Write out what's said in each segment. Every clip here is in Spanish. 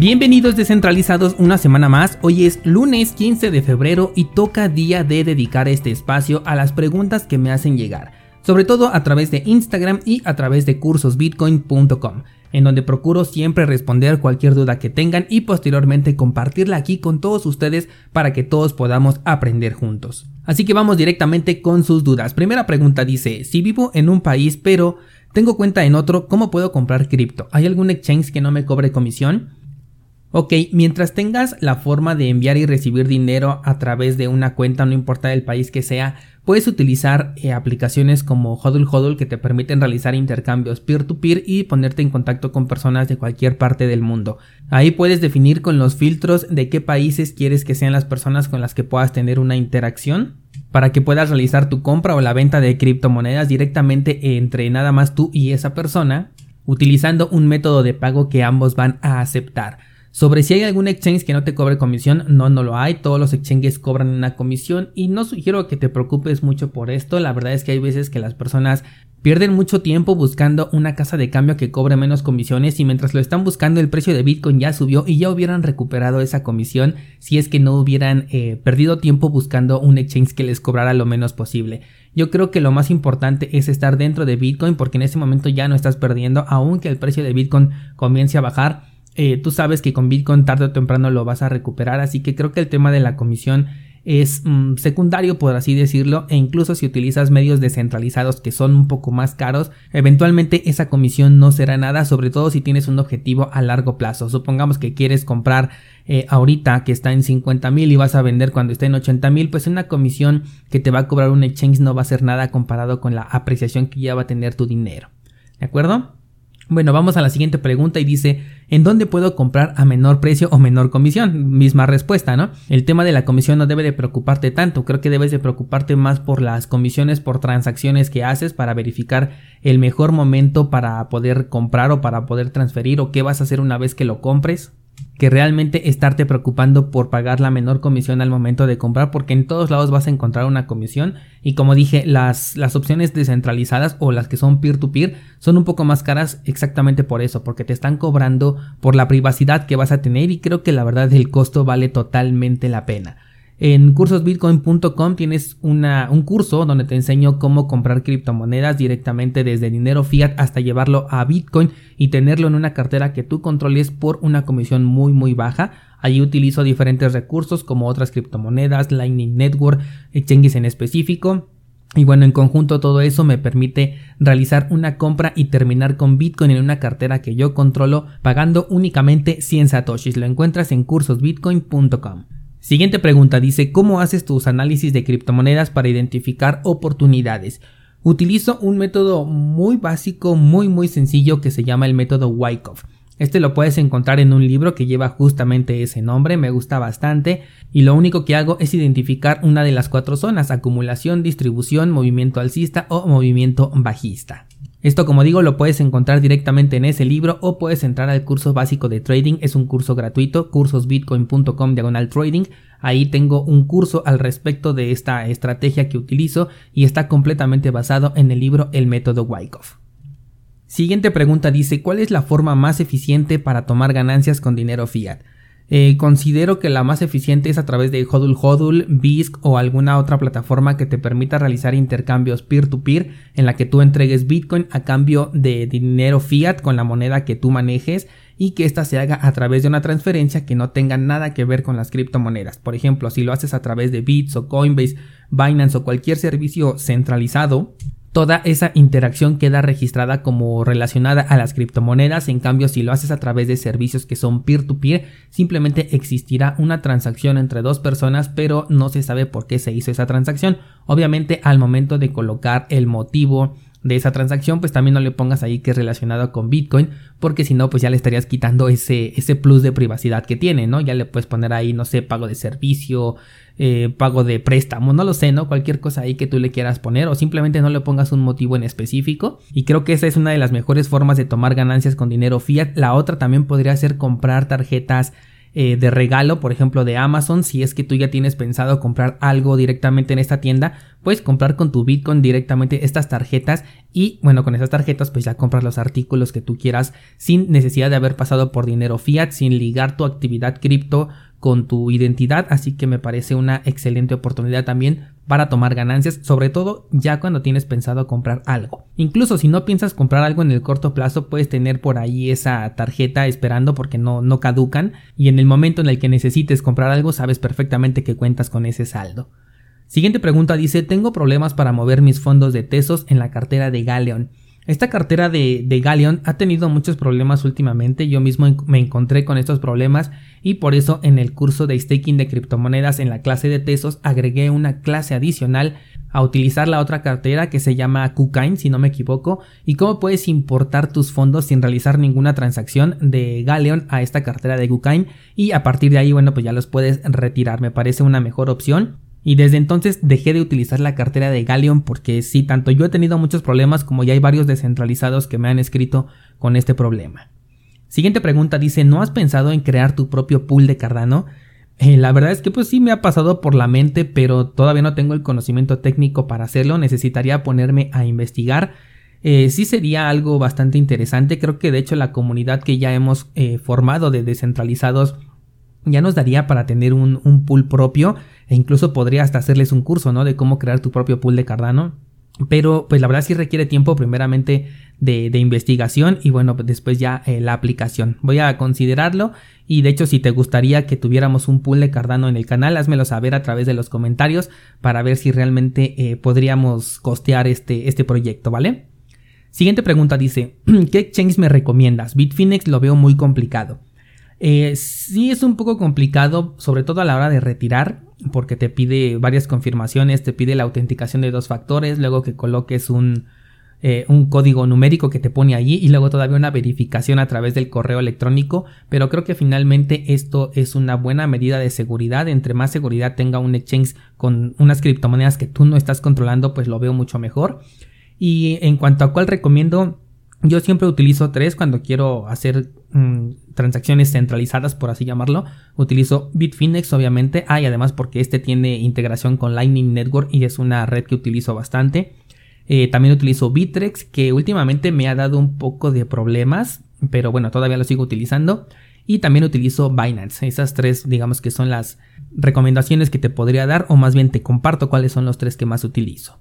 Bienvenidos descentralizados una semana más, hoy es lunes 15 de febrero y toca día de dedicar este espacio a las preguntas que me hacen llegar, sobre todo a través de Instagram y a través de cursosbitcoin.com, en donde procuro siempre responder cualquier duda que tengan y posteriormente compartirla aquí con todos ustedes para que todos podamos aprender juntos. Así que vamos directamente con sus dudas. Primera pregunta dice, si vivo en un país pero tengo cuenta en otro, ¿cómo puedo comprar cripto? ¿Hay algún exchange que no me cobre comisión? Ok, mientras tengas la forma de enviar y recibir dinero a través de una cuenta, no importa el país que sea, puedes utilizar eh, aplicaciones como Hodl Hodl que te permiten realizar intercambios peer-to-peer y ponerte en contacto con personas de cualquier parte del mundo. Ahí puedes definir con los filtros de qué países quieres que sean las personas con las que puedas tener una interacción para que puedas realizar tu compra o la venta de criptomonedas directamente entre nada más tú y esa persona, utilizando un método de pago que ambos van a aceptar. Sobre si hay algún exchange que no te cobre comisión, no, no lo hay. Todos los exchanges cobran una comisión y no sugiero que te preocupes mucho por esto. La verdad es que hay veces que las personas pierden mucho tiempo buscando una casa de cambio que cobre menos comisiones y mientras lo están buscando el precio de Bitcoin ya subió y ya hubieran recuperado esa comisión si es que no hubieran eh, perdido tiempo buscando un exchange que les cobrara lo menos posible. Yo creo que lo más importante es estar dentro de Bitcoin porque en ese momento ya no estás perdiendo aunque el precio de Bitcoin comience a bajar eh, tú sabes que con Bitcoin tarde o temprano lo vas a recuperar, así que creo que el tema de la comisión es mm, secundario por así decirlo e incluso si utilizas medios descentralizados que son un poco más caros eventualmente esa comisión no será nada sobre todo si tienes un objetivo a largo plazo supongamos que quieres comprar eh, ahorita que está en 50 mil y vas a vender cuando esté en 80 mil pues una comisión que te va a cobrar un exchange no va a ser nada comparado con la apreciación que ya va a tener tu dinero ¿de acuerdo? Bueno, vamos a la siguiente pregunta y dice, ¿en dónde puedo comprar a menor precio o menor comisión? Misma respuesta, ¿no? El tema de la comisión no debe de preocuparte tanto, creo que debes de preocuparte más por las comisiones por transacciones que haces para verificar el mejor momento para poder comprar o para poder transferir o qué vas a hacer una vez que lo compres que realmente estarte preocupando por pagar la menor comisión al momento de comprar porque en todos lados vas a encontrar una comisión. Y como dije las, las opciones descentralizadas o las que son peer to peer son un poco más caras exactamente por eso porque te están cobrando por la privacidad que vas a tener y creo que la verdad el costo vale totalmente la pena en cursosbitcoin.com tienes una, un curso donde te enseño cómo comprar criptomonedas directamente desde dinero fiat hasta llevarlo a Bitcoin y tenerlo en una cartera que tú controles por una comisión muy muy baja. Allí utilizo diferentes recursos como otras criptomonedas, Lightning Network, exchanges en específico. Y bueno, en conjunto todo eso me permite realizar una compra y terminar con Bitcoin en una cartera que yo controlo pagando únicamente 100 satoshis. Lo encuentras en cursosbitcoin.com. Siguiente pregunta dice, ¿cómo haces tus análisis de criptomonedas para identificar oportunidades? Utilizo un método muy básico, muy muy sencillo que se llama el método Wyckoff. Este lo puedes encontrar en un libro que lleva justamente ese nombre, me gusta bastante, y lo único que hago es identificar una de las cuatro zonas, acumulación, distribución, movimiento alcista o movimiento bajista. Esto como digo lo puedes encontrar directamente en ese libro o puedes entrar al curso básico de trading, es un curso gratuito, cursosbitcoin.com diagonal trading, ahí tengo un curso al respecto de esta estrategia que utilizo y está completamente basado en el libro El método Wyckoff. Siguiente pregunta dice, ¿cuál es la forma más eficiente para tomar ganancias con dinero fiat? Eh, considero que la más eficiente es a través de Hodul Hodul, BISC o alguna otra plataforma que te permita realizar intercambios peer-to-peer en la que tú entregues Bitcoin a cambio de dinero fiat con la moneda que tú manejes y que ésta se haga a través de una transferencia que no tenga nada que ver con las criptomonedas. Por ejemplo, si lo haces a través de Bits o Coinbase, Binance o cualquier servicio centralizado, toda esa interacción queda registrada como relacionada a las criptomonedas. En cambio, si lo haces a través de servicios que son peer-to-peer, simplemente existirá una transacción entre dos personas, pero no se sabe por qué se hizo esa transacción. Obviamente, al momento de colocar el motivo de esa transacción, pues también no le pongas ahí que es relacionado con Bitcoin, porque si no, pues ya le estarías quitando ese, ese plus de privacidad que tiene, ¿no? Ya le puedes poner ahí, no sé, pago de servicio, eh, pago de préstamo, no lo sé, ¿no? Cualquier cosa ahí que tú le quieras poner o simplemente no le pongas un motivo en específico. Y creo que esa es una de las mejores formas de tomar ganancias con dinero fiat. La otra también podría ser comprar tarjetas eh, de regalo, por ejemplo, de Amazon. Si es que tú ya tienes pensado comprar algo directamente en esta tienda, puedes comprar con tu Bitcoin directamente estas tarjetas y bueno, con esas tarjetas pues ya compras los artículos que tú quieras sin necesidad de haber pasado por dinero fiat, sin ligar tu actividad cripto con tu identidad, así que me parece una excelente oportunidad también para tomar ganancias, sobre todo ya cuando tienes pensado comprar algo. Incluso si no piensas comprar algo en el corto plazo, puedes tener por ahí esa tarjeta esperando porque no, no caducan y en el momento en el que necesites comprar algo sabes perfectamente que cuentas con ese saldo. Siguiente pregunta dice, tengo problemas para mover mis fondos de Tesos en la cartera de Galeon. Esta cartera de, de ha tenido muchos problemas últimamente, yo mismo me encontré con estos problemas y por eso en el curso de staking de criptomonedas en la clase de Tesos agregué una clase adicional a utilizar la otra cartera que se llama KuCoin si no me equivoco. Y cómo puedes importar tus fondos sin realizar ninguna transacción de Galleon a esta cartera de KuCoin y a partir de ahí bueno pues ya los puedes retirar. Me parece una mejor opción y desde entonces dejé de utilizar la cartera de Galleon porque sí, tanto yo he tenido muchos problemas como ya hay varios descentralizados que me han escrito con este problema. Siguiente pregunta dice, ¿no has pensado en crear tu propio pool de Cardano? Eh, la verdad es que pues sí me ha pasado por la mente, pero todavía no tengo el conocimiento técnico para hacerlo, necesitaría ponerme a investigar. Eh, sí sería algo bastante interesante, creo que de hecho la comunidad que ya hemos eh, formado de descentralizados ya nos daría para tener un, un, pool propio e incluso podría hasta hacerles un curso, ¿no? De cómo crear tu propio pool de Cardano. Pero pues la verdad sí requiere tiempo primeramente de, investigación y bueno, después ya eh, la aplicación. Voy a considerarlo y de hecho si te gustaría que tuviéramos un pool de Cardano en el canal, házmelo saber a través de los comentarios para ver si realmente eh, podríamos costear este, este proyecto, ¿vale? Siguiente pregunta dice, ¿qué exchange me recomiendas? Bitfinex lo veo muy complicado. Eh, sí es un poco complicado, sobre todo a la hora de retirar, porque te pide varias confirmaciones, te pide la autenticación de dos factores, luego que coloques un, eh, un código numérico que te pone allí y luego todavía una verificación a través del correo electrónico, pero creo que finalmente esto es una buena medida de seguridad, entre más seguridad tenga un exchange con unas criptomonedas que tú no estás controlando, pues lo veo mucho mejor. Y en cuanto a cuál recomiendo, yo siempre utilizo tres cuando quiero hacer mm, transacciones centralizadas, por así llamarlo. Utilizo Bitfinex, obviamente. Ah, y además porque este tiene integración con Lightning Network y es una red que utilizo bastante. Eh, también utilizo Bitrex, que últimamente me ha dado un poco de problemas, pero bueno, todavía lo sigo utilizando. Y también utilizo Binance. Esas tres, digamos que son las recomendaciones que te podría dar, o más bien te comparto cuáles son los tres que más utilizo.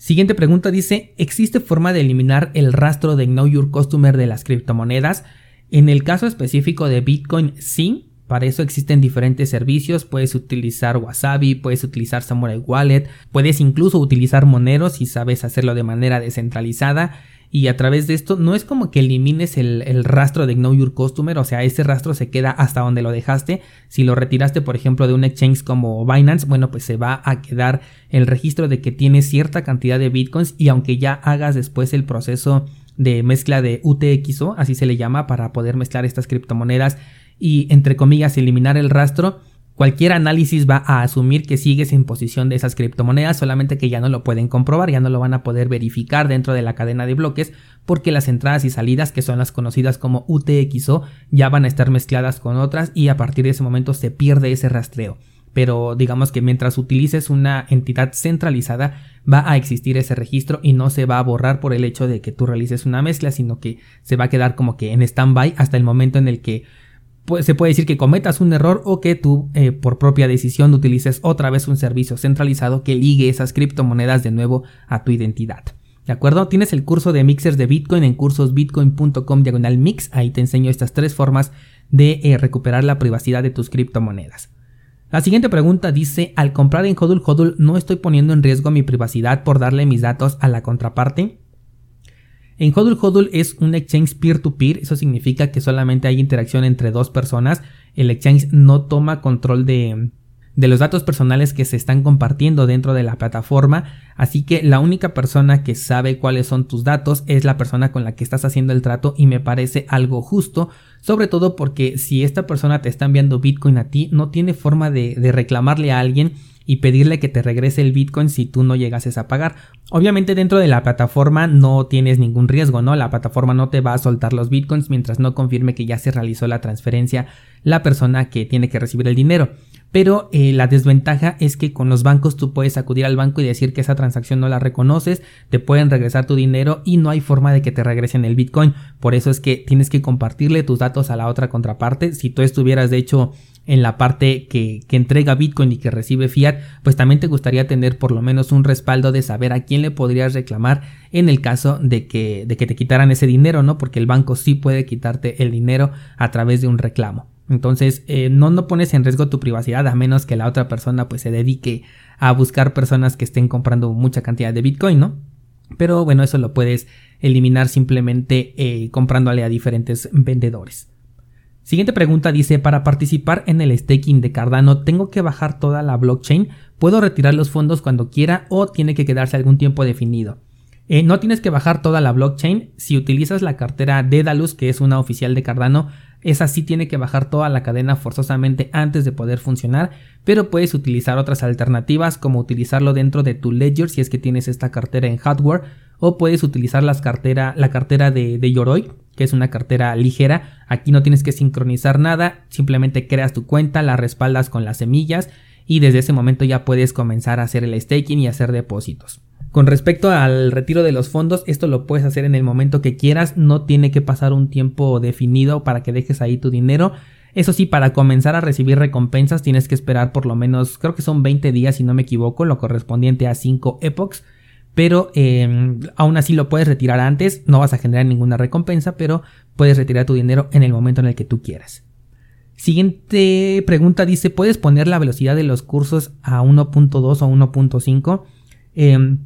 Siguiente pregunta dice, ¿existe forma de eliminar el rastro de Know Your Customer de las criptomonedas? En el caso específico de Bitcoin, sí. Para eso existen diferentes servicios, puedes utilizar Wasabi, puedes utilizar Samurai Wallet, puedes incluso utilizar Monero si sabes hacerlo de manera descentralizada y a través de esto no es como que elimines el, rastro de Know Your Customer, o sea, ese rastro se queda hasta donde lo dejaste. Si lo retiraste, por ejemplo, de un exchange como Binance, bueno, pues se va a quedar el registro de que tienes cierta cantidad de bitcoins y aunque ya hagas después el proceso de mezcla de UTXO, así se le llama, para poder mezclar estas criptomonedas y entre comillas eliminar el rastro, Cualquier análisis va a asumir que sigues en posición de esas criptomonedas, solamente que ya no lo pueden comprobar, ya no lo van a poder verificar dentro de la cadena de bloques, porque las entradas y salidas, que son las conocidas como UTXO, ya van a estar mezcladas con otras y a partir de ese momento se pierde ese rastreo. Pero digamos que mientras utilices una entidad centralizada, va a existir ese registro y no se va a borrar por el hecho de que tú realices una mezcla, sino que se va a quedar como que en stand-by hasta el momento en el que se puede decir que cometas un error o que tú eh, por propia decisión utilices otra vez un servicio centralizado que ligue esas criptomonedas de nuevo a tu identidad. ¿De acuerdo? Tienes el curso de mixers de Bitcoin en cursosbitcoin.com diagonal mix. Ahí te enseño estas tres formas de eh, recuperar la privacidad de tus criptomonedas. La siguiente pregunta dice, al comprar en Hodul Hodul no estoy poniendo en riesgo mi privacidad por darle mis datos a la contraparte. En Hodul Hodul es un exchange peer-to-peer, eso significa que solamente hay interacción entre dos personas, el exchange no toma control de, de los datos personales que se están compartiendo dentro de la plataforma, así que la única persona que sabe cuáles son tus datos es la persona con la que estás haciendo el trato y me parece algo justo, sobre todo porque si esta persona te está enviando Bitcoin a ti, no tiene forma de, de reclamarle a alguien y pedirle que te regrese el Bitcoin si tú no llegases a pagar. Obviamente dentro de la plataforma no tienes ningún riesgo, ¿no? La plataforma no te va a soltar los Bitcoins mientras no confirme que ya se realizó la transferencia la persona que tiene que recibir el dinero. Pero eh, la desventaja es que con los bancos tú puedes acudir al banco y decir que esa transacción no la reconoces, te pueden regresar tu dinero y no hay forma de que te regresen el Bitcoin. Por eso es que tienes que compartirle tus datos a la otra contraparte. Si tú estuvieras de hecho en la parte que, que, entrega Bitcoin y que recibe fiat, pues también te gustaría tener por lo menos un respaldo de saber a quién le podrías reclamar en el caso de que, de que te quitaran ese dinero, ¿no? Porque el banco sí puede quitarte el dinero a través de un reclamo. Entonces, eh, no, no pones en riesgo tu privacidad a menos que la otra persona pues se dedique a buscar personas que estén comprando mucha cantidad de Bitcoin, ¿no? Pero bueno, eso lo puedes eliminar simplemente eh, comprándole a diferentes vendedores. Siguiente pregunta dice, para participar en el staking de Cardano, ¿tengo que bajar toda la blockchain? ¿Puedo retirar los fondos cuando quiera o tiene que quedarse algún tiempo definido? Eh, no tienes que bajar toda la blockchain. Si utilizas la cartera Dedalus, que es una oficial de Cardano, esa sí tiene que bajar toda la cadena forzosamente antes de poder funcionar, pero puedes utilizar otras alternativas como utilizarlo dentro de tu ledger si es que tienes esta cartera en hardware o puedes utilizar cartera, la cartera de, de Yoroi, que es una cartera ligera. Aquí no tienes que sincronizar nada, simplemente creas tu cuenta, la respaldas con las semillas y desde ese momento ya puedes comenzar a hacer el staking y hacer depósitos. Con respecto al retiro de los fondos, esto lo puedes hacer en el momento que quieras, no tiene que pasar un tiempo definido para que dejes ahí tu dinero. Eso sí, para comenzar a recibir recompensas tienes que esperar por lo menos, creo que son 20 días si no me equivoco, lo correspondiente a 5 epochs. Pero em, aún así lo puedes retirar antes, no vas a generar ninguna recompensa, pero puedes retirar tu dinero en el momento en el que tú quieras. Siguiente pregunta dice, ¿puedes poner la velocidad de los cursos a 1.2 o 1.5? Eh,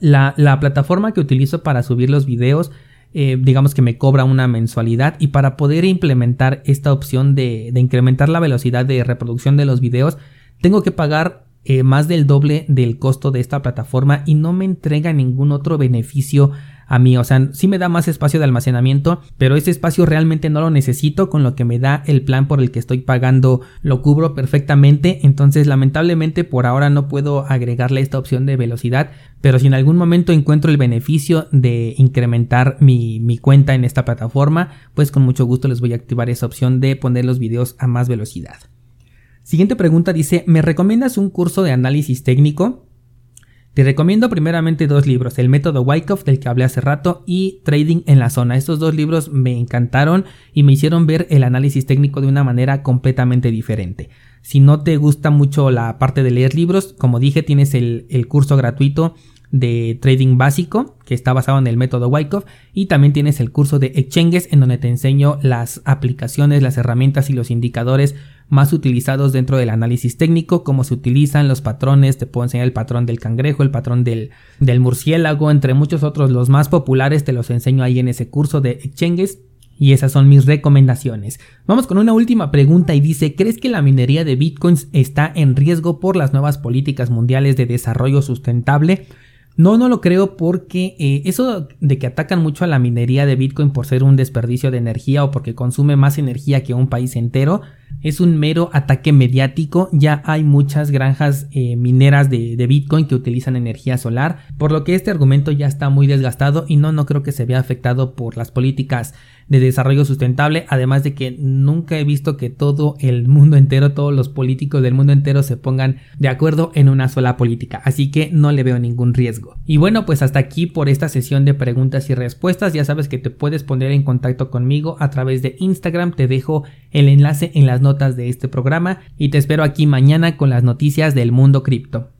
la, plataforma que utilizo para subir los videos, eh, digamos que me cobra una mensualidad y para poder implementar esta opción de, de incrementar la velocidad de reproducción de los videos, tengo que pagar eh, más del doble del costo de esta plataforma y no me entrega ningún otro beneficio a mí. O sea, sí me da más espacio de almacenamiento, pero ese espacio realmente no lo necesito. Con lo que me da el plan por el que estoy pagando lo cubro perfectamente. Entonces, lamentablemente, por ahora no puedo agregarle esta opción de velocidad. Pero si en algún momento encuentro el beneficio de incrementar mi, mi cuenta en esta plataforma, pues con mucho gusto les voy a activar esa opción de poner los videos a más velocidad. Siguiente pregunta dice, ¿me recomiendas un curso de análisis técnico? Te recomiendo primeramente dos libros, El método Wyckoff del que hablé hace rato y Trading en la zona. Estos dos libros me encantaron y me hicieron ver el análisis técnico de una manera completamente diferente. Si no te gusta mucho la parte de leer libros, como dije, tienes el, curso gratuito de trading básico que está basado en el método Wyckoff y también tienes el curso de exchanges en donde te enseño las aplicaciones, las herramientas y los indicadores más utilizados dentro del análisis técnico, cómo se utilizan los patrones, te puedo enseñar el patrón del cangrejo, el patrón del, del murciélago, entre muchos otros, los más populares te los enseño ahí en ese curso de exchanges. Y esas son mis recomendaciones. Vamos con una última pregunta y dice, ¿crees que la minería de bitcoins está en riesgo por las nuevas políticas mundiales de desarrollo sustentable? No, no lo creo porque eh, eso de que atacan mucho a la minería de Bitcoin por ser un desperdicio de energía o porque consume más energía que un país entero es un mero ataque mediático. Ya hay muchas granjas eh, mineras de, de, Bitcoin que utilizan energía solar, por lo que este argumento ya está muy desgastado y no, no creo que se vea afectado por las políticas de desarrollo sustentable, además de que nunca he visto que todo el mundo entero, todos los políticos del mundo entero se pongan de acuerdo en una sola política, así que no le veo ningún riesgo. Y bueno, pues hasta aquí por esta sesión de preguntas y respuestas, ya sabes que te puedes poner en contacto conmigo a través de Instagram, te dejo el enlace en notas de este programa y te espero aquí mañana con las noticias del mundo cripto.